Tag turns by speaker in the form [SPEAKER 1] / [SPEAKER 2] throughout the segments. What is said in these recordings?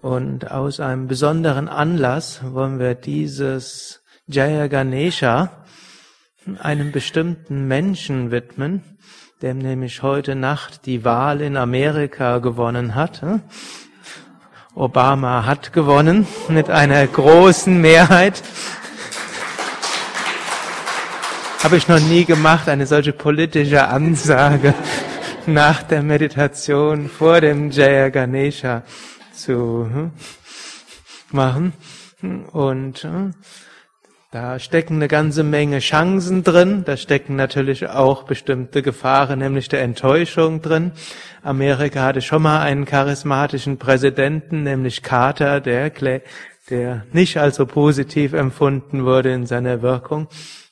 [SPEAKER 1] Und aus einem besonderen Anlass wollen wir dieses Jaya Ganesha einem bestimmten Menschen widmen, der nämlich heute Nacht die Wahl in Amerika gewonnen hat. Obama hat gewonnen mit einer großen Mehrheit. Habe ich noch nie gemacht, eine solche politische Ansage nach der Meditation vor dem Jaya Ganesha zu hm, machen. Und hm, da stecken eine ganze Menge Chancen drin, da stecken natürlich auch bestimmte Gefahren, nämlich der Enttäuschung drin. Amerika hatte schon mal einen charismatischen Präsidenten, nämlich Carter, der, der nicht als so positiv empfunden wurde in seiner Wirkung.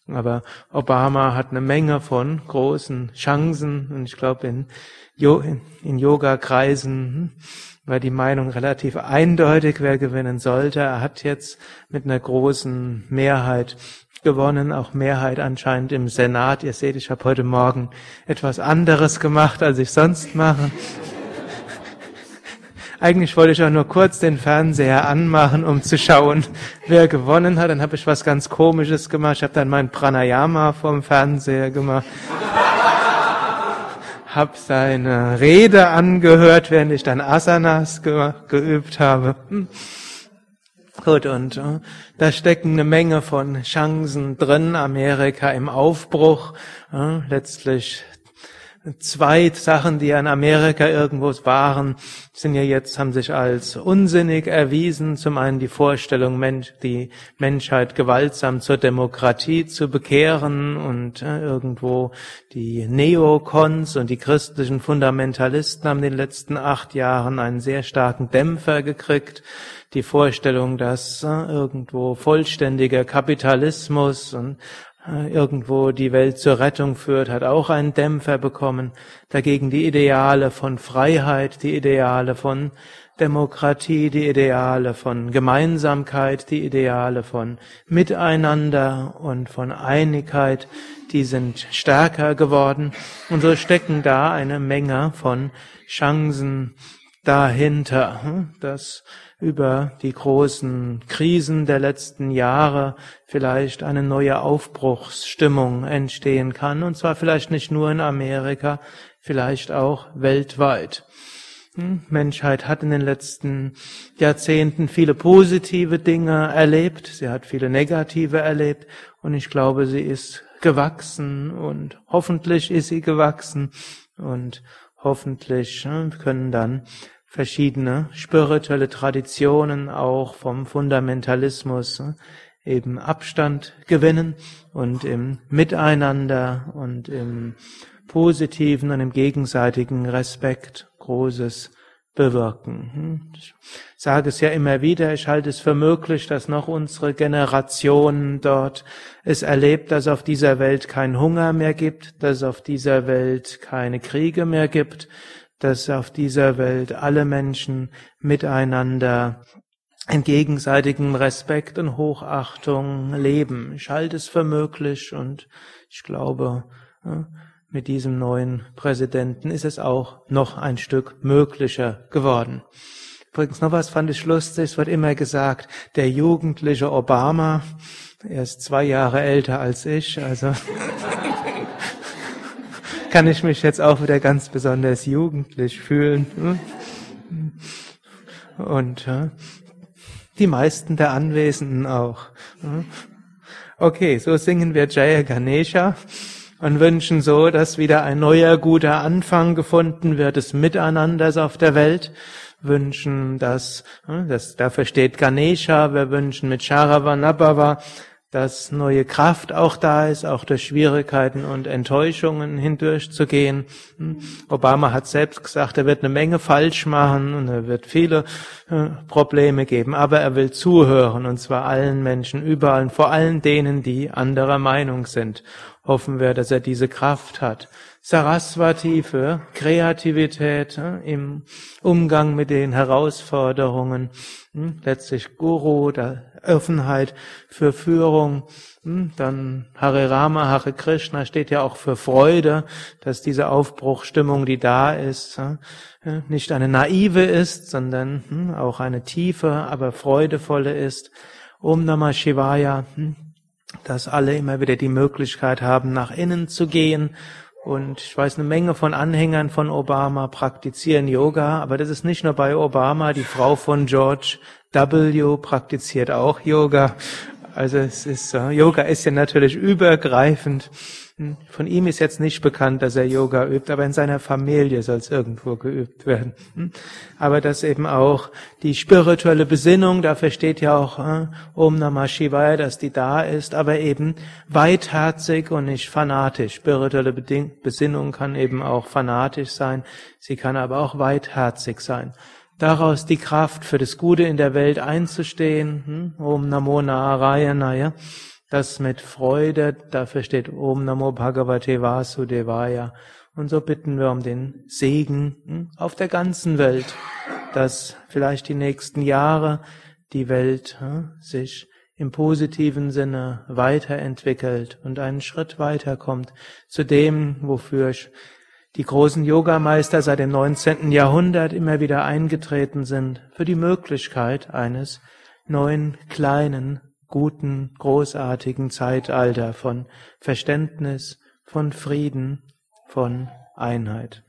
[SPEAKER 1] Aber Obama hat eine Menge von großen Chancen und ich glaube in, in Yoga-Kreisen war die Meinung relativ eindeutig, wer gewinnen sollte. Er hat jetzt mit einer großen Mehrheit gewonnen, auch Mehrheit anscheinend im Senat. Ihr seht, ich habe heute Morgen etwas anderes gemacht, als ich sonst mache. Eigentlich wollte ich auch nur kurz den Fernseher anmachen, um zu schauen, wer gewonnen hat. Dann habe ich was ganz Komisches gemacht. Ich habe dann mein Pranayama vom Fernseher gemacht habe seine Rede angehört, während ich dann Asanas ge geübt habe. Hm. Gut, und uh, da stecken eine Menge von Chancen drin. Amerika im Aufbruch. Uh, letztlich zwei Sachen, die an Amerika irgendwo waren, sind ja jetzt, haben sich als unsinnig erwiesen. Zum einen die Vorstellung, Mensch, die Menschheit gewaltsam zur Demokratie zu bekehren und äh, irgendwo die Neokons und die christlichen Fundamentalisten haben in den letzten acht Jahren einen sehr starken Dämpfer gekriegt. Die Vorstellung, dass äh, irgendwo vollständiger Kapitalismus und irgendwo die Welt zur Rettung führt, hat auch einen Dämpfer bekommen. Dagegen die Ideale von Freiheit, die Ideale von Demokratie, die Ideale von Gemeinsamkeit, die Ideale von Miteinander und von Einigkeit, die sind stärker geworden. Und so stecken da eine Menge von Chancen dahinter, hm, dass über die großen Krisen der letzten Jahre vielleicht eine neue Aufbruchsstimmung entstehen kann, und zwar vielleicht nicht nur in Amerika, vielleicht auch weltweit. Hm, Menschheit hat in den letzten Jahrzehnten viele positive Dinge erlebt, sie hat viele negative erlebt, und ich glaube, sie ist gewachsen und hoffentlich ist sie gewachsen und hoffentlich hm, können dann verschiedene spirituelle Traditionen auch vom Fundamentalismus äh, eben Abstand gewinnen und im Miteinander und im positiven und im gegenseitigen Respekt Großes bewirken. Hm? Ich sage es ja immer wieder, ich halte es für möglich, dass noch unsere Generation dort es erlebt, dass auf dieser Welt kein Hunger mehr gibt, dass auf dieser Welt keine Kriege mehr gibt, dass auf dieser Welt alle Menschen miteinander in gegenseitigem Respekt und Hochachtung leben. Ich halte es für möglich und ich glaube, mit diesem neuen Präsidenten ist es auch noch ein Stück möglicher geworden. Übrigens noch was fand ich lustig, es wird immer gesagt, der jugendliche Obama, er ist zwei Jahre älter als ich, also kann ich mich jetzt auch wieder ganz besonders jugendlich fühlen. Und die meisten der Anwesenden auch. Okay, so singen wir Jaya Ganesha und wünschen so, dass wieder ein neuer guter Anfang gefunden wird des Miteinanders auf der Welt. Wünschen, dass, dass dafür steht Ganesha. Wir wünschen mit Sharavanabhava dass neue Kraft auch da ist, auch durch Schwierigkeiten und Enttäuschungen hindurchzugehen. Obama hat selbst gesagt, er wird eine Menge falsch machen und er wird viele äh, Probleme geben, aber er will zuhören und zwar allen Menschen überall, vor allen denen, die anderer Meinung sind. Hoffen wir, dass er diese Kraft hat. Saraswati für Kreativität im Umgang mit den Herausforderungen. Hm, letztlich Guru, der Offenheit für Führung. Hm, dann Hare Rama, Hare Krishna steht ja auch für Freude, dass diese Aufbruchstimmung, die da ist, nicht eine naive ist, sondern hm, auch eine tiefe, aber freudevolle ist. Om Namah Shivaya, dass alle immer wieder die Möglichkeit haben, nach innen zu gehen. Und ich weiß, eine Menge von Anhängern von Obama praktizieren Yoga, aber das ist nicht nur bei Obama, die Frau von George W. praktiziert auch Yoga. Also es ist, Yoga ist ja natürlich übergreifend. Hm, von ihm ist jetzt nicht bekannt, dass er Yoga übt, aber in seiner Familie soll es irgendwo geübt werden. Hm, aber das eben auch die spirituelle Besinnung, dafür steht ja auch äh, Om Namah Shivaya, dass die da ist, aber eben weitherzig und nicht fanatisch. Spirituelle Besinnung kann eben auch fanatisch sein, sie kann aber auch weitherzig sein daraus die Kraft für das Gute in der Welt einzustehen. Hm, Om Namo Narayanaya das mit Freude, dafür steht Om Namo Bhagavate Vasudevaya. Und so bitten wir um den Segen hm, auf der ganzen Welt, dass vielleicht die nächsten Jahre die Welt hm, sich im positiven Sinne weiterentwickelt und einen Schritt weiterkommt zu dem, wofür die großen Yogameister seit dem 19. Jahrhundert immer wieder eingetreten sind, für die Möglichkeit eines neuen kleinen guten, großartigen Zeitalter von Verständnis, von Frieden, von Einheit.